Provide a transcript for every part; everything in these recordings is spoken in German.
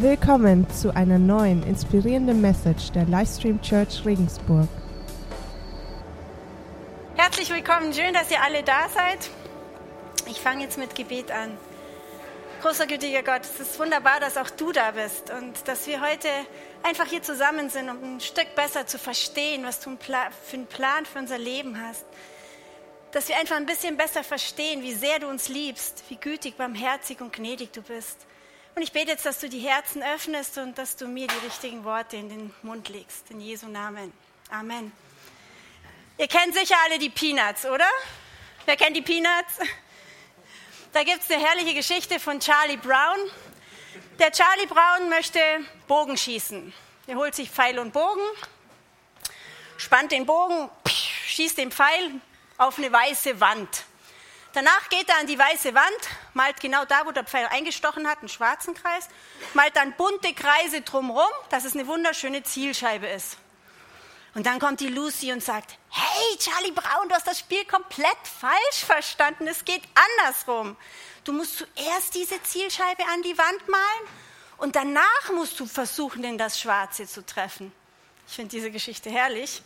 Willkommen zu einer neuen inspirierenden Message der Livestream Church Regensburg. Herzlich willkommen, schön, dass ihr alle da seid. Ich fange jetzt mit Gebet an. Großer gütiger Gott, es ist wunderbar, dass auch du da bist und dass wir heute einfach hier zusammen sind, um ein Stück besser zu verstehen, was du für einen Plan für unser Leben hast. Dass wir einfach ein bisschen besser verstehen, wie sehr du uns liebst, wie gütig, barmherzig und gnädig du bist. Und ich bete jetzt, dass du die Herzen öffnest und dass du mir die richtigen Worte in den Mund legst. In Jesu Namen. Amen. Ihr kennt sicher alle die Peanuts, oder? Wer kennt die Peanuts? Da gibt es eine herrliche Geschichte von Charlie Brown. Der Charlie Brown möchte Bogen schießen. Er holt sich Pfeil und Bogen, spannt den Bogen, schießt den Pfeil auf eine weiße Wand. Danach geht er an die weiße Wand, malt genau da, wo der Pfeil eingestochen hat, einen schwarzen Kreis, malt dann bunte Kreise drumherum, dass es eine wunderschöne Zielscheibe ist. Und dann kommt die Lucy und sagt, hey Charlie Brown, du hast das Spiel komplett falsch verstanden, es geht andersrum. Du musst zuerst diese Zielscheibe an die Wand malen und danach musst du versuchen, in das Schwarze zu treffen. Ich finde diese Geschichte herrlich.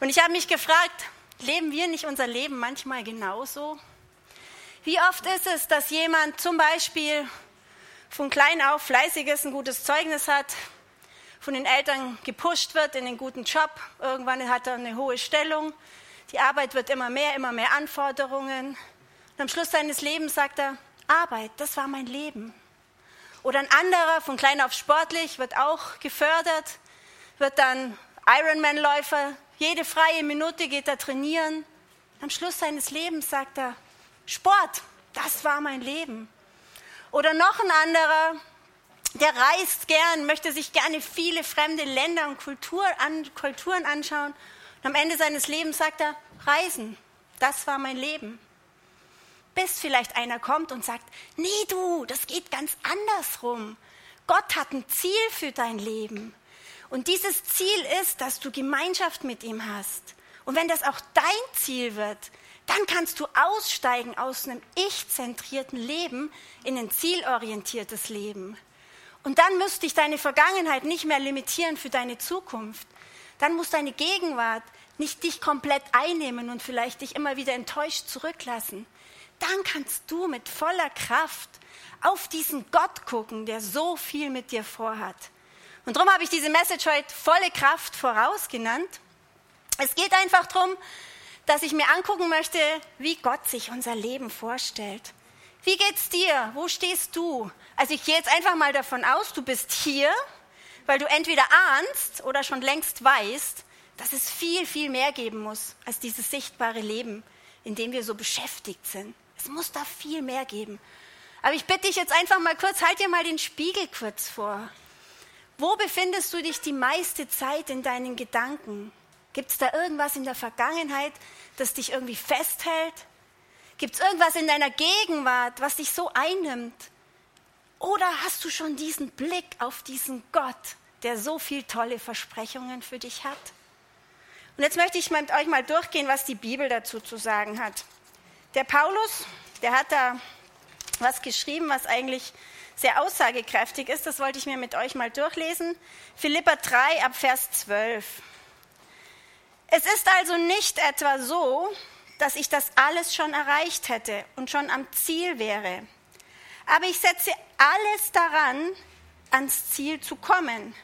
Und ich habe mich gefragt, leben wir nicht unser Leben manchmal genauso? Wie oft ist es, dass jemand zum Beispiel von klein auf fleißig ist, ein gutes Zeugnis hat, von den Eltern gepusht wird in einen guten Job, irgendwann hat er eine hohe Stellung, die Arbeit wird immer mehr, immer mehr Anforderungen. Und am Schluss seines Lebens sagt er, Arbeit, das war mein Leben. Oder ein anderer, von klein auf sportlich, wird auch gefördert, wird dann Ironman-Läufer, jede freie Minute geht er trainieren. Am Schluss seines Lebens sagt er, Sport, das war mein Leben. Oder noch ein anderer, der reist gern, möchte sich gerne viele fremde Länder und Kultur an, Kulturen anschauen. Und am Ende seines Lebens sagt er, Reisen, das war mein Leben. Bis vielleicht einer kommt und sagt, nee du, das geht ganz andersrum. Gott hat ein Ziel für dein Leben. Und dieses Ziel ist, dass du Gemeinschaft mit ihm hast. Und wenn das auch dein Ziel wird, dann kannst du aussteigen aus einem ich-zentrierten Leben in ein zielorientiertes Leben. Und dann müsste dich deine Vergangenheit nicht mehr limitieren für deine Zukunft. Dann muss deine Gegenwart nicht dich komplett einnehmen und vielleicht dich immer wieder enttäuscht zurücklassen. Dann kannst du mit voller Kraft auf diesen Gott gucken, der so viel mit dir vorhat. Und darum habe ich diese Message heute volle Kraft voraus genannt. Es geht einfach darum, dass ich mir angucken möchte, wie Gott sich unser Leben vorstellt. Wie geht's dir? Wo stehst du? Also ich gehe jetzt einfach mal davon aus, du bist hier, weil du entweder ahnst oder schon längst weißt, dass es viel, viel mehr geben muss als dieses sichtbare Leben, in dem wir so beschäftigt sind. Es muss da viel mehr geben. Aber ich bitte dich jetzt einfach mal kurz, halt dir mal den Spiegel kurz vor. Wo befindest du dich die meiste Zeit in deinen Gedanken? Gibt es da irgendwas in der Vergangenheit, das dich irgendwie festhält? Gibt es irgendwas in deiner Gegenwart, was dich so einnimmt? Oder hast du schon diesen Blick auf diesen Gott, der so viel tolle Versprechungen für dich hat? Und jetzt möchte ich mit euch mal durchgehen, was die Bibel dazu zu sagen hat. Der Paulus, der hat da was geschrieben, was eigentlich sehr aussagekräftig ist. Das wollte ich mir mit euch mal durchlesen. Philippa 3 ab Vers 12. Es ist also nicht etwa so, dass ich das alles schon erreicht hätte und schon am Ziel wäre. Aber ich setze alles daran, ans Ziel zu kommen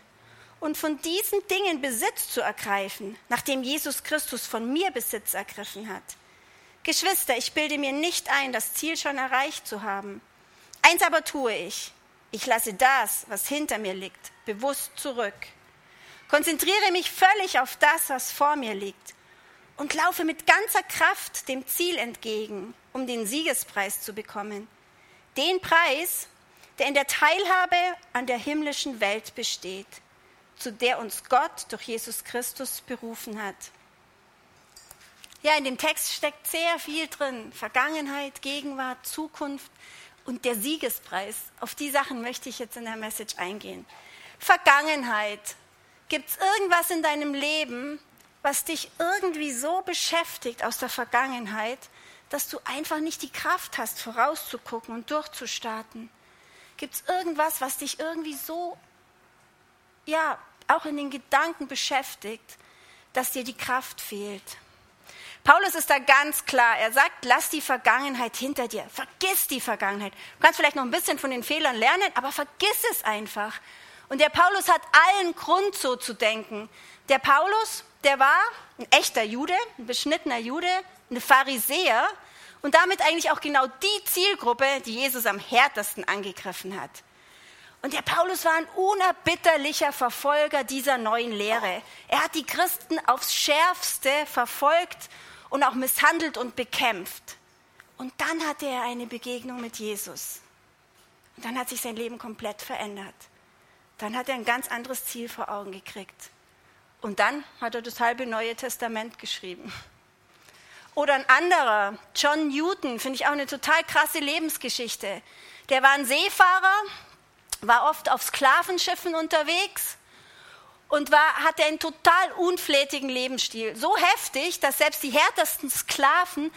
und von diesen Dingen Besitz zu ergreifen, nachdem Jesus Christus von mir Besitz ergriffen hat. Geschwister, ich bilde mir nicht ein, das Ziel schon erreicht zu haben. Eins aber tue ich. Ich lasse das, was hinter mir liegt, bewusst zurück konzentriere mich völlig auf das, was vor mir liegt und laufe mit ganzer Kraft dem Ziel entgegen, um den Siegespreis zu bekommen. Den Preis, der in der Teilhabe an der himmlischen Welt besteht, zu der uns Gott durch Jesus Christus berufen hat. Ja, in dem Text steckt sehr viel drin. Vergangenheit, Gegenwart, Zukunft und der Siegespreis. Auf die Sachen möchte ich jetzt in der Message eingehen. Vergangenheit, Gibt es irgendwas in deinem Leben, was dich irgendwie so beschäftigt aus der Vergangenheit, dass du einfach nicht die Kraft hast, vorauszugucken und durchzustarten? Gibt es irgendwas, was dich irgendwie so, ja, auch in den Gedanken beschäftigt, dass dir die Kraft fehlt? Paulus ist da ganz klar. Er sagt, lass die Vergangenheit hinter dir. Vergiss die Vergangenheit. Du kannst vielleicht noch ein bisschen von den Fehlern lernen, aber vergiss es einfach. Und der Paulus hat allen Grund so zu denken. Der Paulus, der war ein echter Jude, ein beschnittener Jude, ein Pharisäer und damit eigentlich auch genau die Zielgruppe, die Jesus am härtesten angegriffen hat. Und der Paulus war ein unerbitterlicher Verfolger dieser neuen Lehre. Er hat die Christen aufs schärfste verfolgt und auch misshandelt und bekämpft. Und dann hatte er eine Begegnung mit Jesus. Und dann hat sich sein Leben komplett verändert. Dann hat er ein ganz anderes Ziel vor Augen gekriegt. Und dann hat er das halbe Neue Testament geschrieben. Oder ein anderer, John Newton, finde ich auch eine total krasse Lebensgeschichte. Der war ein Seefahrer, war oft auf Sklavenschiffen unterwegs und war, hatte einen total unflätigen Lebensstil. So heftig, dass selbst die härtesten Sklaven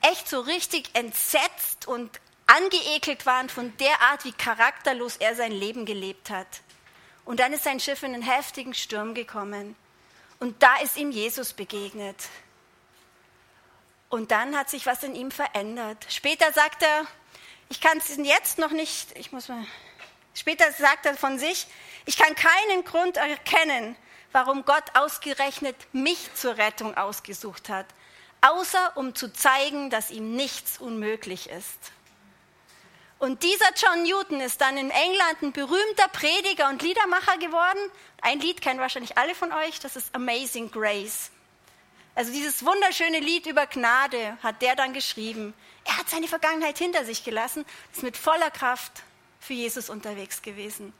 echt so richtig entsetzt und angeekelt waren von der Art, wie charakterlos er sein Leben gelebt hat. Und dann ist sein Schiff in einen heftigen Sturm gekommen. Und da ist ihm Jesus begegnet. Und dann hat sich was in ihm verändert. Später sagt er, ich kann es jetzt noch nicht, ich muss mal, später sagt er von sich, ich kann keinen Grund erkennen, warum Gott ausgerechnet mich zur Rettung ausgesucht hat, außer um zu zeigen, dass ihm nichts unmöglich ist. Und dieser John Newton ist dann in England ein berühmter Prediger und Liedermacher geworden. Ein Lied kennen wahrscheinlich alle von euch, das ist Amazing Grace. Also dieses wunderschöne Lied über Gnade hat der dann geschrieben. Er hat seine Vergangenheit hinter sich gelassen, ist mit voller Kraft für Jesus unterwegs gewesen.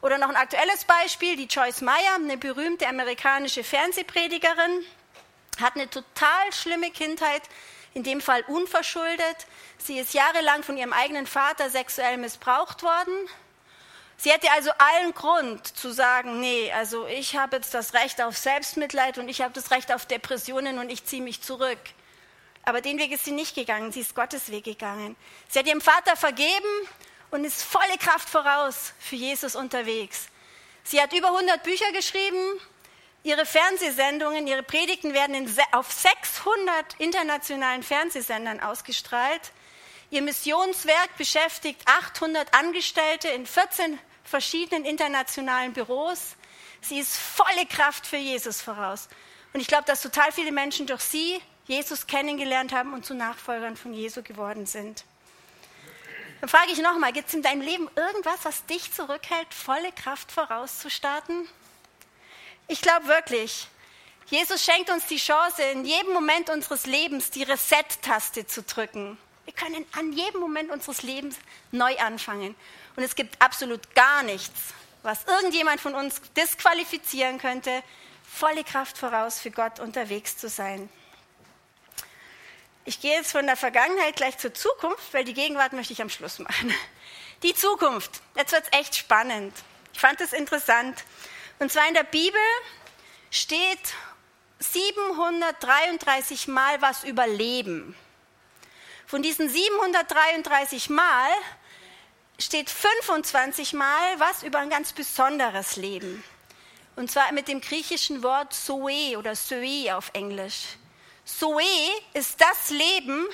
Oder noch ein aktuelles Beispiel, die Joyce Meyer, eine berühmte amerikanische Fernsehpredigerin, hat eine total schlimme Kindheit, in dem Fall unverschuldet. Sie ist jahrelang von ihrem eigenen Vater sexuell missbraucht worden. Sie hätte also allen Grund zu sagen, nee, also ich habe jetzt das Recht auf Selbstmitleid und ich habe das Recht auf Depressionen und ich ziehe mich zurück. Aber den Weg ist sie nicht gegangen, sie ist Gottes Weg gegangen. Sie hat ihrem Vater vergeben und ist volle Kraft voraus für Jesus unterwegs. Sie hat über 100 Bücher geschrieben. Ihre Fernsehsendungen, ihre Predigten werden in, auf 600 internationalen Fernsehsendern ausgestrahlt. Ihr Missionswerk beschäftigt 800 Angestellte in 14 verschiedenen internationalen Büros. Sie ist volle Kraft für Jesus voraus. Und ich glaube, dass total viele Menschen durch sie Jesus kennengelernt haben und zu Nachfolgern von Jesu geworden sind. Dann frage ich nochmal, gibt es in deinem Leben irgendwas, was dich zurückhält, volle Kraft vorauszustarten? Ich glaube wirklich, Jesus schenkt uns die Chance, in jedem Moment unseres Lebens die Reset-Taste zu drücken. Wir können an jedem Moment unseres Lebens neu anfangen. Und es gibt absolut gar nichts, was irgendjemand von uns disqualifizieren könnte, volle Kraft voraus für Gott unterwegs zu sein. Ich gehe jetzt von der Vergangenheit gleich zur Zukunft, weil die Gegenwart möchte ich am Schluss machen. Die Zukunft. Jetzt wird es echt spannend. Ich fand es interessant. Und zwar in der Bibel steht 733 Mal was über Leben. Von diesen 733 Mal steht 25 Mal was über ein ganz besonderes Leben. Und zwar mit dem griechischen Wort Zoe oder Zoe auf Englisch. Zoe ist das Leben,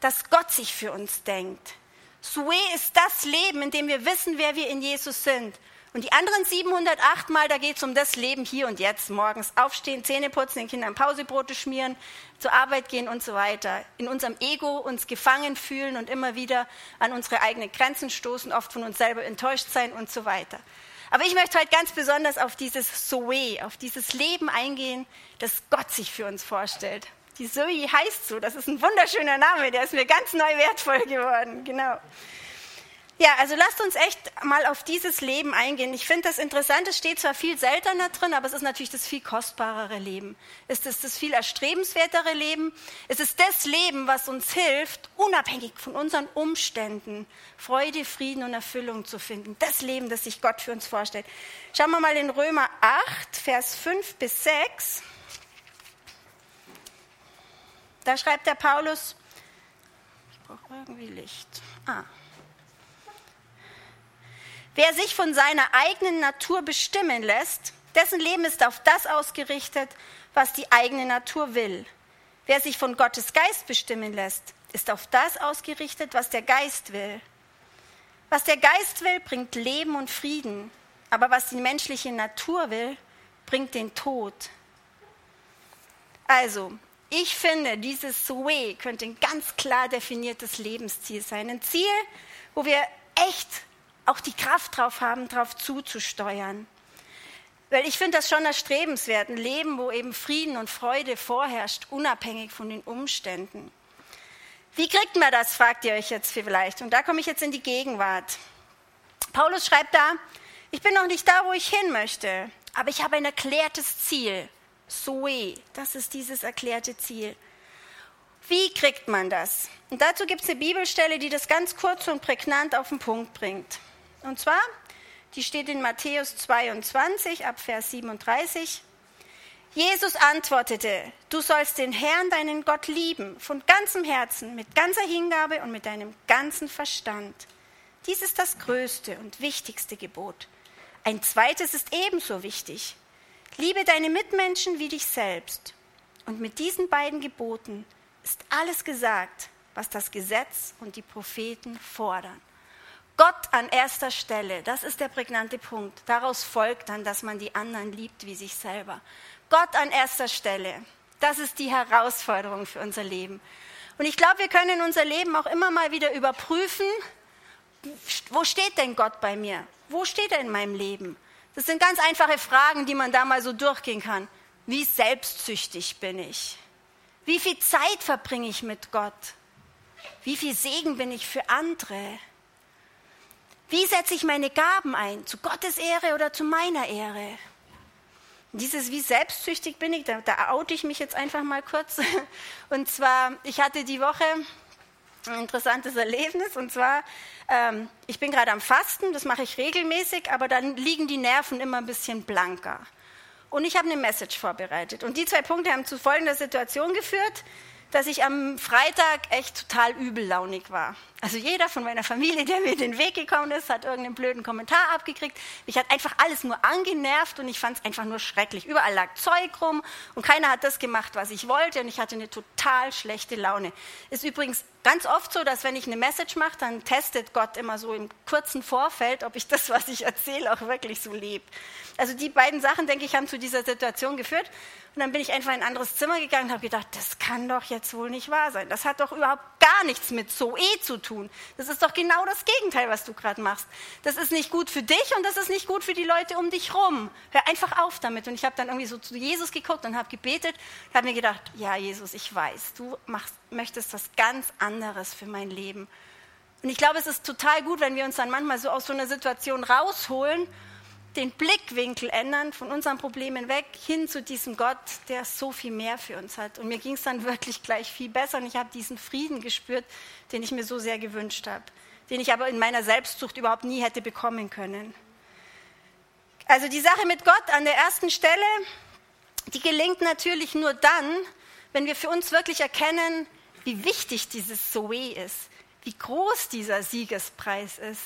das Gott sich für uns denkt. Zoe ist das Leben, in dem wir wissen, wer wir in Jesus sind. Und die anderen 708 Mal, da geht es um das Leben hier und jetzt. Morgens aufstehen, Zähne putzen, den Kindern Pausebrote schmieren, zur Arbeit gehen und so weiter. In unserem Ego uns gefangen fühlen und immer wieder an unsere eigenen Grenzen stoßen, oft von uns selber enttäuscht sein und so weiter. Aber ich möchte heute ganz besonders auf dieses Zoe, auf dieses Leben eingehen, das Gott sich für uns vorstellt. Die Zoe heißt so, das ist ein wunderschöner Name, der ist mir ganz neu wertvoll geworden, genau. Ja, also lasst uns echt mal auf dieses Leben eingehen. Ich finde das interessant, es steht zwar viel seltener drin, aber es ist natürlich das viel kostbarere Leben. Es ist das viel erstrebenswertere Leben. Es ist das Leben, was uns hilft, unabhängig von unseren Umständen Freude, Frieden und Erfüllung zu finden. Das Leben, das sich Gott für uns vorstellt. Schauen wir mal in Römer 8, Vers 5 bis 6. Da schreibt der Paulus, ich brauche irgendwie Licht. Ah. Wer sich von seiner eigenen Natur bestimmen lässt, dessen Leben ist auf das ausgerichtet, was die eigene Natur will. Wer sich von Gottes Geist bestimmen lässt, ist auf das ausgerichtet, was der Geist will. Was der Geist will, bringt Leben und Frieden, aber was die menschliche Natur will, bringt den Tod. Also, ich finde, dieses Way könnte ein ganz klar definiertes Lebensziel sein. Ein Ziel, wo wir echt auch die Kraft drauf haben, drauf zuzusteuern. Weil ich finde das schon erstrebenswert, ein Leben, wo eben Frieden und Freude vorherrscht, unabhängig von den Umständen. Wie kriegt man das, fragt ihr euch jetzt vielleicht. Und da komme ich jetzt in die Gegenwart. Paulus schreibt da, ich bin noch nicht da, wo ich hin möchte, aber ich habe ein erklärtes Ziel. Zoe, das ist dieses erklärte Ziel. Wie kriegt man das? Und dazu gibt es eine Bibelstelle, die das ganz kurz und prägnant auf den Punkt bringt. Und zwar die steht in Matthäus 22 ab Vers 37. Jesus antwortete, du sollst den Herrn, deinen Gott, lieben, von ganzem Herzen, mit ganzer Hingabe und mit deinem ganzen Verstand. Dies ist das größte und wichtigste Gebot. Ein zweites ist ebenso wichtig. Liebe deine Mitmenschen wie dich selbst. Und mit diesen beiden Geboten ist alles gesagt, was das Gesetz und die Propheten fordern. Gott an erster Stelle, das ist der prägnante Punkt. Daraus folgt dann, dass man die anderen liebt wie sich selber. Gott an erster Stelle, das ist die Herausforderung für unser Leben. Und ich glaube, wir können unser Leben auch immer mal wieder überprüfen, wo steht denn Gott bei mir? Wo steht er in meinem Leben? Das sind ganz einfache Fragen, die man da mal so durchgehen kann. Wie selbstsüchtig bin ich? Wie viel Zeit verbringe ich mit Gott? Wie viel Segen bin ich für andere? Wie setze ich meine Gaben ein? Zu Gottes Ehre oder zu meiner Ehre? Dieses wie selbstsüchtig bin ich, da, da oute ich mich jetzt einfach mal kurz. Und zwar, ich hatte die Woche ein interessantes Erlebnis. Und zwar, ähm, ich bin gerade am Fasten, das mache ich regelmäßig, aber dann liegen die Nerven immer ein bisschen blanker. Und ich habe eine Message vorbereitet. Und die zwei Punkte haben zu folgender Situation geführt dass ich am Freitag echt total übellaunig war. Also jeder von meiner Familie, der mir den Weg gekommen ist, hat irgendeinen blöden Kommentar abgekriegt. Mich hat einfach alles nur angenervt und ich fand es einfach nur schrecklich. Überall lag Zeug rum und keiner hat das gemacht, was ich wollte und ich hatte eine total schlechte Laune. Ist übrigens ganz oft so, dass wenn ich eine Message mache, dann testet Gott immer so im kurzen Vorfeld, ob ich das, was ich erzähle, auch wirklich so lebe. Also die beiden Sachen, denke ich, haben zu dieser Situation geführt. Und dann bin ich einfach in ein anderes Zimmer gegangen und habe gedacht, das kann doch jetzt wohl nicht wahr sein. Das hat doch überhaupt gar nichts mit Zoe zu tun. Das ist doch genau das Gegenteil, was du gerade machst. Das ist nicht gut für dich und das ist nicht gut für die Leute um dich rum. Hör einfach auf damit. Und ich habe dann irgendwie so zu Jesus geguckt und habe gebetet und habe mir gedacht, ja Jesus, ich weiß, du machst, möchtest was ganz anderes für mein Leben. Und ich glaube, es ist total gut, wenn wir uns dann manchmal so aus so einer Situation rausholen den Blickwinkel ändern von unseren Problemen weg hin zu diesem Gott, der so viel mehr für uns hat. Und mir ging es dann wirklich gleich viel besser und ich habe diesen Frieden gespürt, den ich mir so sehr gewünscht habe, den ich aber in meiner Selbstsucht überhaupt nie hätte bekommen können. Also die Sache mit Gott an der ersten Stelle, die gelingt natürlich nur dann, wenn wir für uns wirklich erkennen, wie wichtig dieses Zoe ist, wie groß dieser Siegespreis ist,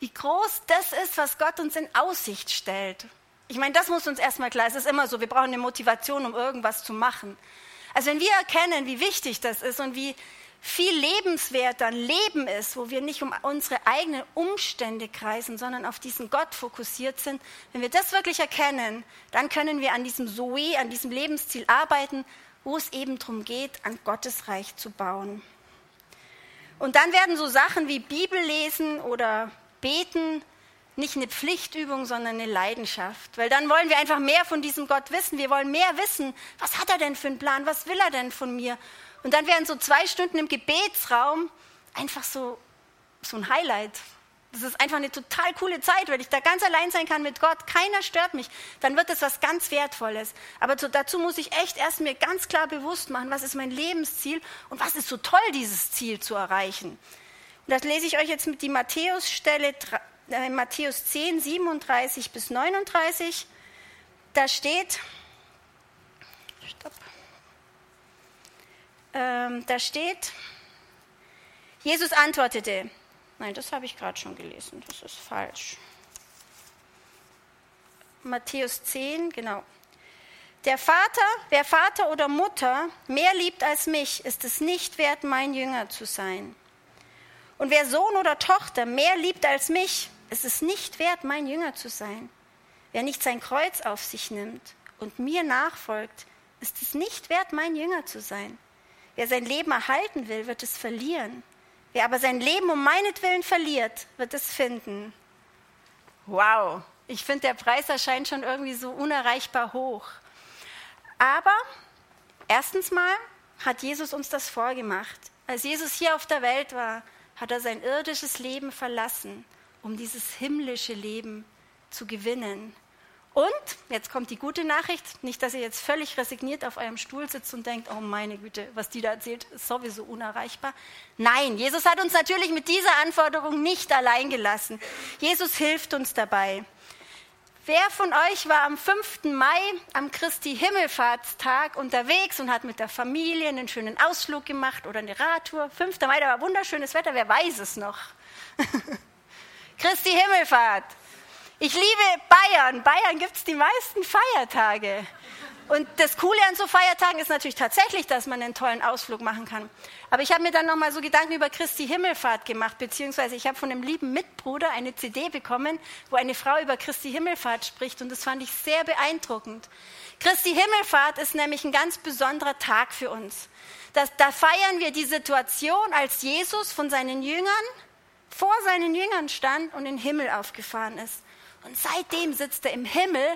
wie groß das ist, was Gott uns in Aussicht stellt. Ich meine, das muss uns erstmal klar. Es ist immer so, wir brauchen eine Motivation, um irgendwas zu machen. Also wenn wir erkennen, wie wichtig das ist und wie viel lebenswert dann Leben ist, wo wir nicht um unsere eigenen Umstände kreisen, sondern auf diesen Gott fokussiert sind, wenn wir das wirklich erkennen, dann können wir an diesem Zoe, an diesem Lebensziel arbeiten, wo es eben darum geht, an Gottes Reich zu bauen. Und dann werden so Sachen wie Bibel lesen oder Beten nicht eine Pflichtübung, sondern eine Leidenschaft. Weil dann wollen wir einfach mehr von diesem Gott wissen. Wir wollen mehr wissen. Was hat er denn für einen Plan? Was will er denn von mir? Und dann werden so zwei Stunden im Gebetsraum einfach so, so ein Highlight. Das ist einfach eine total coole Zeit, weil ich da ganz allein sein kann mit Gott. Keiner stört mich. Dann wird es was ganz Wertvolles. Aber dazu muss ich echt erst mir ganz klar bewusst machen, was ist mein Lebensziel und was ist so toll, dieses Ziel zu erreichen. Das lese ich euch jetzt mit die Matthäus-Stelle, äh, Matthäus 10, 37 bis 39. Da steht, stopp, ähm, da steht, Jesus antwortete, nein, das habe ich gerade schon gelesen, das ist falsch. Matthäus 10, genau. Der Vater, wer Vater oder Mutter mehr liebt als mich, ist es nicht wert, mein Jünger zu sein. Und wer Sohn oder Tochter mehr liebt als mich, ist es nicht wert, mein Jünger zu sein. Wer nicht sein Kreuz auf sich nimmt und mir nachfolgt, ist es nicht wert, mein Jünger zu sein. Wer sein Leben erhalten will, wird es verlieren. Wer aber sein Leben um meinetwillen verliert, wird es finden. Wow, ich finde, der Preis erscheint schon irgendwie so unerreichbar hoch. Aber erstens mal hat Jesus uns das vorgemacht. Als Jesus hier auf der Welt war, hat er sein irdisches Leben verlassen, um dieses himmlische Leben zu gewinnen. Und, jetzt kommt die gute Nachricht, nicht, dass ihr jetzt völlig resigniert auf eurem Stuhl sitzt und denkt, oh meine Güte, was die da erzählt, ist sowieso unerreichbar. Nein, Jesus hat uns natürlich mit dieser Anforderung nicht allein gelassen. Jesus hilft uns dabei. Wer von euch war am 5. Mai am Christi Himmelfahrtstag unterwegs und hat mit der Familie einen schönen Ausflug gemacht oder eine Radtour? 5. Mai, da war wunderschönes Wetter, wer weiß es noch? Christi Himmelfahrt. Ich liebe Bayern. Bayern gibt es die meisten Feiertage. Und das Coole an so Feiertagen ist natürlich tatsächlich, dass man einen tollen Ausflug machen kann. Aber ich habe mir dann nochmal so Gedanken über Christi Himmelfahrt gemacht, beziehungsweise ich habe von einem lieben Mitbruder eine CD bekommen, wo eine Frau über Christi Himmelfahrt spricht und das fand ich sehr beeindruckend. Christi Himmelfahrt ist nämlich ein ganz besonderer Tag für uns. Das, da feiern wir die Situation, als Jesus von seinen Jüngern vor seinen Jüngern stand und in den Himmel aufgefahren ist. Und seitdem sitzt er im Himmel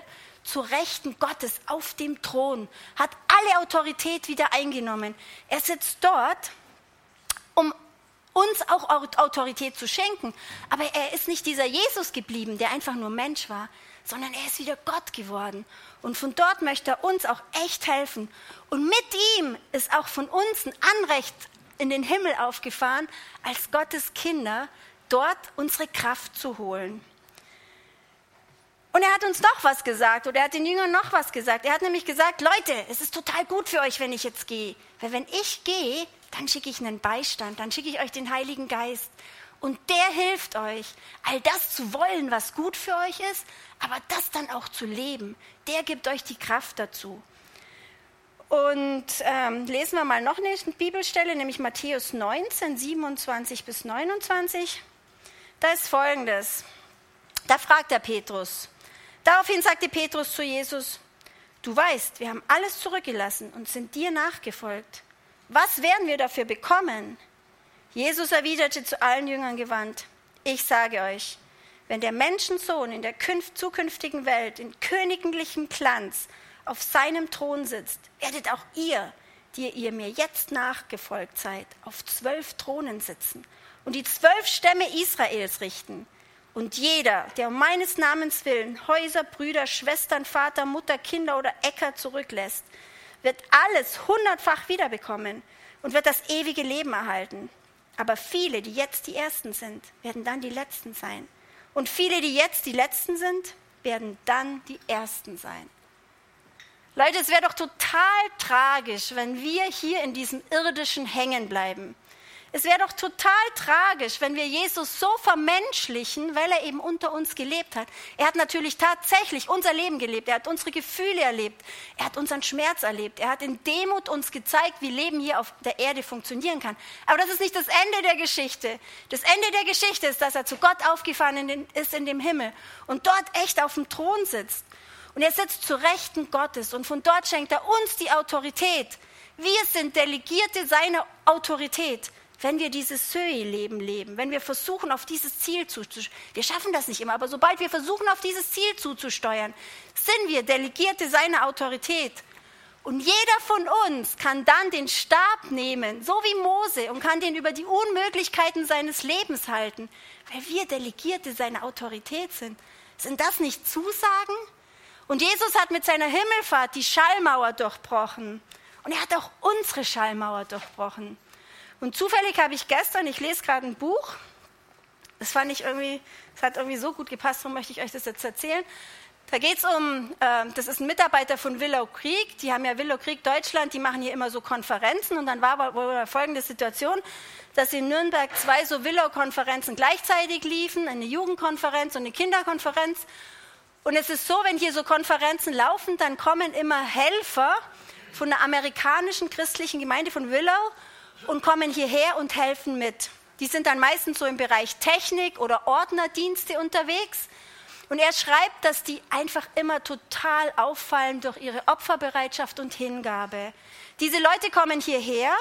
zu Rechten Gottes auf dem Thron, hat alle Autorität wieder eingenommen. Er sitzt dort, um uns auch Autorität zu schenken. Aber er ist nicht dieser Jesus geblieben, der einfach nur Mensch war, sondern er ist wieder Gott geworden. Und von dort möchte er uns auch echt helfen. Und mit ihm ist auch von uns ein Anrecht in den Himmel aufgefahren, als Gottes Kinder dort unsere Kraft zu holen. Und er hat uns noch was gesagt oder er hat den Jüngern noch was gesagt. Er hat nämlich gesagt, Leute, es ist total gut für euch, wenn ich jetzt gehe. Weil wenn ich gehe, dann schicke ich einen Beistand, dann schicke ich euch den Heiligen Geist. Und der hilft euch, all das zu wollen, was gut für euch ist, aber das dann auch zu leben. Der gibt euch die Kraft dazu. Und ähm, lesen wir mal noch eine Bibelstelle, nämlich Matthäus 19, 27 bis 29. Da ist folgendes. Da fragt der Petrus, Daraufhin sagte Petrus zu Jesus, du weißt, wir haben alles zurückgelassen und sind dir nachgefolgt. Was werden wir dafür bekommen? Jesus erwiderte zu allen Jüngern gewandt, ich sage euch, wenn der Menschensohn in der zukünftigen Welt in königlichem Glanz auf seinem Thron sitzt, werdet auch ihr, die ihr mir jetzt nachgefolgt seid, auf zwölf Thronen sitzen und die zwölf Stämme Israels richten. Und jeder, der um meines Namens willen Häuser, Brüder, Schwestern, Vater, Mutter, Kinder oder Äcker zurücklässt, wird alles hundertfach wiederbekommen und wird das ewige Leben erhalten. Aber viele, die jetzt die Ersten sind, werden dann die Letzten sein. Und viele, die jetzt die Letzten sind, werden dann die Ersten sein. Leute, es wäre doch total tragisch, wenn wir hier in diesem irdischen hängen bleiben es wäre doch total tragisch, wenn wir Jesus so vermenschlichen, weil er eben unter uns gelebt hat. Er hat natürlich tatsächlich unser Leben gelebt, er hat unsere Gefühle erlebt, er hat unseren Schmerz erlebt, er hat in Demut uns gezeigt, wie Leben hier auf der Erde funktionieren kann. Aber das ist nicht das Ende der Geschichte. Das Ende der Geschichte ist, dass er zu Gott aufgefahren ist in dem Himmel und dort echt auf dem Thron sitzt. Und er sitzt zu Rechten Gottes und von dort schenkt er uns die Autorität. Wir sind Delegierte seiner Autorität wenn wir dieses Söe-Leben leben, wenn wir versuchen, auf dieses Ziel zuzusteuern, wir schaffen das nicht immer, aber sobald wir versuchen, auf dieses Ziel zuzusteuern, sind wir Delegierte seiner Autorität. Und jeder von uns kann dann den Stab nehmen, so wie Mose, und kann den über die Unmöglichkeiten seines Lebens halten, weil wir Delegierte seiner Autorität sind. Sind das nicht Zusagen? Und Jesus hat mit seiner Himmelfahrt die Schallmauer durchbrochen. Und er hat auch unsere Schallmauer durchbrochen. Und zufällig habe ich gestern, ich lese gerade ein Buch, das fand ich irgendwie, das hat irgendwie so gut gepasst, darum möchte ich euch das jetzt erzählen. Da geht es um, äh, das ist ein Mitarbeiter von Willow Creek, die haben ja Willow Creek Deutschland, die machen hier immer so Konferenzen und dann war wohl folgende Situation, dass in Nürnberg zwei so Willow-Konferenzen gleichzeitig liefen, eine Jugendkonferenz und eine Kinderkonferenz. Und es ist so, wenn hier so Konferenzen laufen, dann kommen immer Helfer von der amerikanischen christlichen Gemeinde von Willow und kommen hierher und helfen mit. Die sind dann meistens so im Bereich Technik oder Ordnerdienste unterwegs. Und er schreibt, dass die einfach immer total auffallen durch ihre Opferbereitschaft und Hingabe. Diese Leute kommen hierher,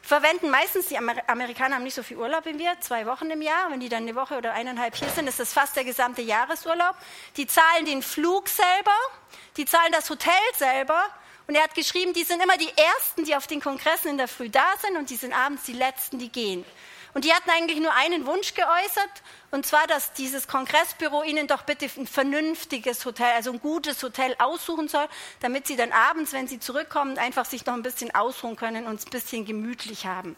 verwenden meistens, die Amerikaner haben nicht so viel Urlaub wie wir, zwei Wochen im Jahr. Wenn die dann eine Woche oder eineinhalb hier sind, ist das fast der gesamte Jahresurlaub. Die zahlen den Flug selber, die zahlen das Hotel selber und er hat geschrieben, die sind immer die Ersten, die auf den Kongressen in der Früh da sind und die sind abends die Letzten, die gehen. Und die hatten eigentlich nur einen Wunsch geäußert, und zwar, dass dieses Kongressbüro ihnen doch bitte ein vernünftiges Hotel, also ein gutes Hotel aussuchen soll, damit sie dann abends, wenn sie zurückkommen, einfach sich noch ein bisschen ausruhen können und es ein bisschen gemütlich haben.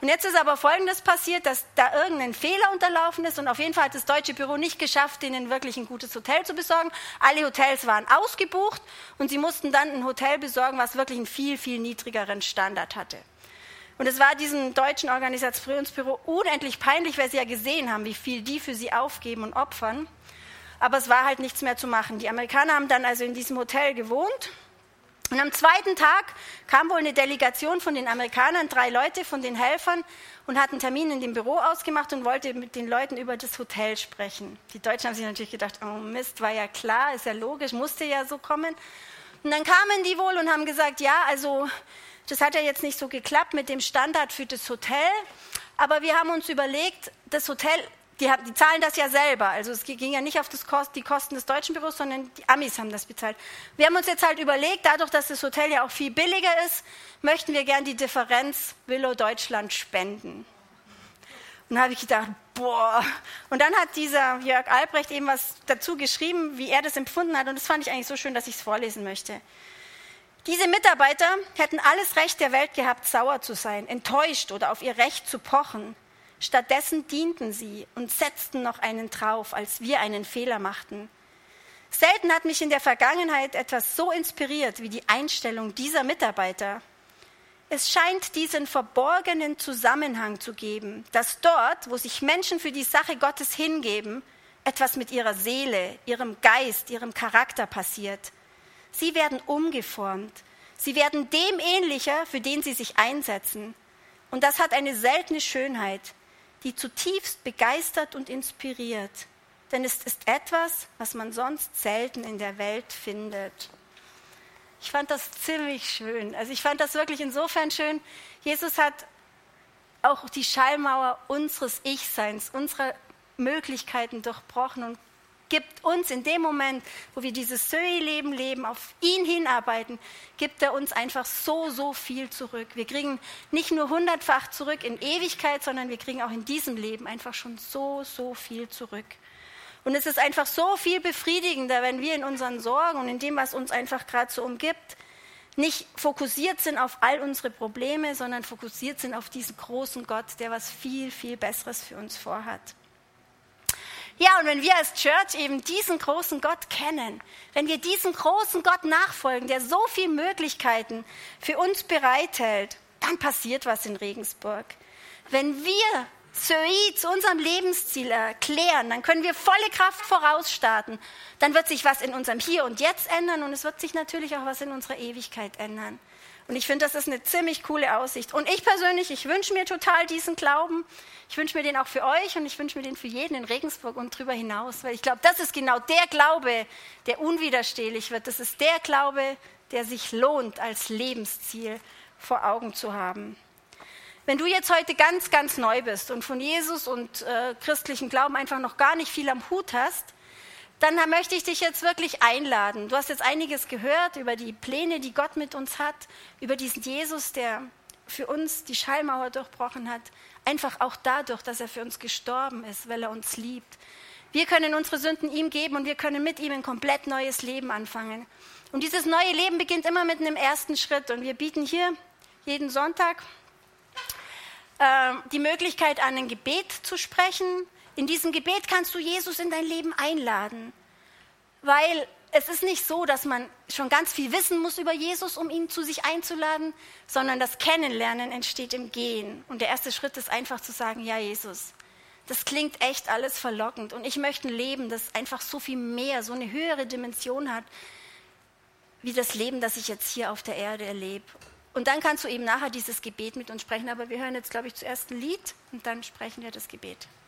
Und jetzt ist aber Folgendes passiert, dass da irgendein Fehler unterlaufen ist und auf jeden Fall hat das deutsche Büro nicht geschafft, ihnen wirklich ein gutes Hotel zu besorgen. Alle Hotels waren ausgebucht und sie mussten dann ein Hotel besorgen, was wirklich einen viel, viel niedrigeren Standard hatte. Und es war diesem deutschen Organisationsbüro unendlich peinlich, weil sie ja gesehen haben, wie viel die für sie aufgeben und opfern. Aber es war halt nichts mehr zu machen. Die Amerikaner haben dann also in diesem Hotel gewohnt und am zweiten Tag kam wohl eine Delegation von den Amerikanern, drei Leute von den Helfern, und hat einen Termin in dem Büro ausgemacht und wollte mit den Leuten über das Hotel sprechen. Die Deutschen haben sich natürlich gedacht, oh Mist, war ja klar, ist ja logisch, musste ja so kommen. Und dann kamen die wohl und haben gesagt, ja, also das hat ja jetzt nicht so geklappt mit dem Standard für das Hotel, aber wir haben uns überlegt, das Hotel die, die, zahlen das ja selber. Also es ging ja nicht auf Kost, die Kosten des deutschen Büros, sondern die Amis haben das bezahlt. Wir haben uns jetzt halt überlegt, dadurch, dass das Hotel ja auch viel billiger ist, möchten wir gern die Differenz Willow Deutschland spenden. Und da habe ich gedacht, boah. Und dann hat dieser Jörg Albrecht eben was dazu geschrieben, wie er das empfunden hat. Und das fand ich eigentlich so schön, dass ich es vorlesen möchte. Diese Mitarbeiter hätten alles Recht der Welt gehabt, sauer zu sein, enttäuscht oder auf ihr Recht zu pochen. Stattdessen dienten sie und setzten noch einen drauf, als wir einen Fehler machten. Selten hat mich in der Vergangenheit etwas so inspiriert wie die Einstellung dieser Mitarbeiter. Es scheint diesen verborgenen Zusammenhang zu geben, dass dort, wo sich Menschen für die Sache Gottes hingeben, etwas mit ihrer Seele, ihrem Geist, ihrem Charakter passiert. Sie werden umgeformt. Sie werden dem ähnlicher, für den sie sich einsetzen. Und das hat eine seltene Schönheit die zutiefst begeistert und inspiriert. Denn es ist etwas, was man sonst selten in der Welt findet. Ich fand das ziemlich schön. Also ich fand das wirklich insofern schön. Jesus hat auch die Schallmauer unseres Ich-Seins, unserer Möglichkeiten durchbrochen und gibt uns in dem Moment, wo wir dieses Söi-Leben leben, auf ihn hinarbeiten, gibt er uns einfach so, so viel zurück. Wir kriegen nicht nur hundertfach zurück in Ewigkeit, sondern wir kriegen auch in diesem Leben einfach schon so, so viel zurück. Und es ist einfach so viel befriedigender, wenn wir in unseren Sorgen und in dem, was uns einfach gerade so umgibt, nicht fokussiert sind auf all unsere Probleme, sondern fokussiert sind auf diesen großen Gott, der was viel, viel Besseres für uns vorhat. Ja, und wenn wir als Church eben diesen großen Gott kennen, wenn wir diesen großen Gott nachfolgen, der so viele Möglichkeiten für uns bereithält, dann passiert was in Regensburg. Wenn wir Zöi zu unserem Lebensziel erklären, dann können wir volle Kraft vorausstarten. Dann wird sich was in unserem Hier und Jetzt ändern und es wird sich natürlich auch was in unserer Ewigkeit ändern. Und ich finde, das ist eine ziemlich coole Aussicht. Und ich persönlich, ich wünsche mir total diesen Glauben. Ich wünsche mir den auch für euch und ich wünsche mir den für jeden in Regensburg und darüber hinaus, weil ich glaube, das ist genau der Glaube, der unwiderstehlich wird. Das ist der Glaube, der sich lohnt, als Lebensziel vor Augen zu haben. Wenn du jetzt heute ganz, ganz neu bist und von Jesus und äh, christlichen Glauben einfach noch gar nicht viel am Hut hast, dann möchte ich dich jetzt wirklich einladen. Du hast jetzt einiges gehört über die Pläne, die Gott mit uns hat, über diesen Jesus, der für uns die Schallmauer durchbrochen hat, einfach auch dadurch, dass er für uns gestorben ist, weil er uns liebt. Wir können unsere Sünden ihm geben und wir können mit ihm ein komplett neues Leben anfangen. Und dieses neue Leben beginnt immer mit einem ersten Schritt. Und wir bieten hier jeden Sonntag äh, die Möglichkeit, an ein Gebet zu sprechen, in diesem Gebet kannst du Jesus in dein Leben einladen, weil es ist nicht so, dass man schon ganz viel wissen muss über Jesus, um ihn zu sich einzuladen, sondern das Kennenlernen entsteht im Gehen. Und der erste Schritt ist einfach zu sagen, ja Jesus, das klingt echt alles verlockend. Und ich möchte ein Leben, das einfach so viel mehr, so eine höhere Dimension hat, wie das Leben, das ich jetzt hier auf der Erde erlebe. Und dann kannst du eben nachher dieses Gebet mit uns sprechen. Aber wir hören jetzt, glaube ich, zuerst ein Lied und dann sprechen wir das Gebet.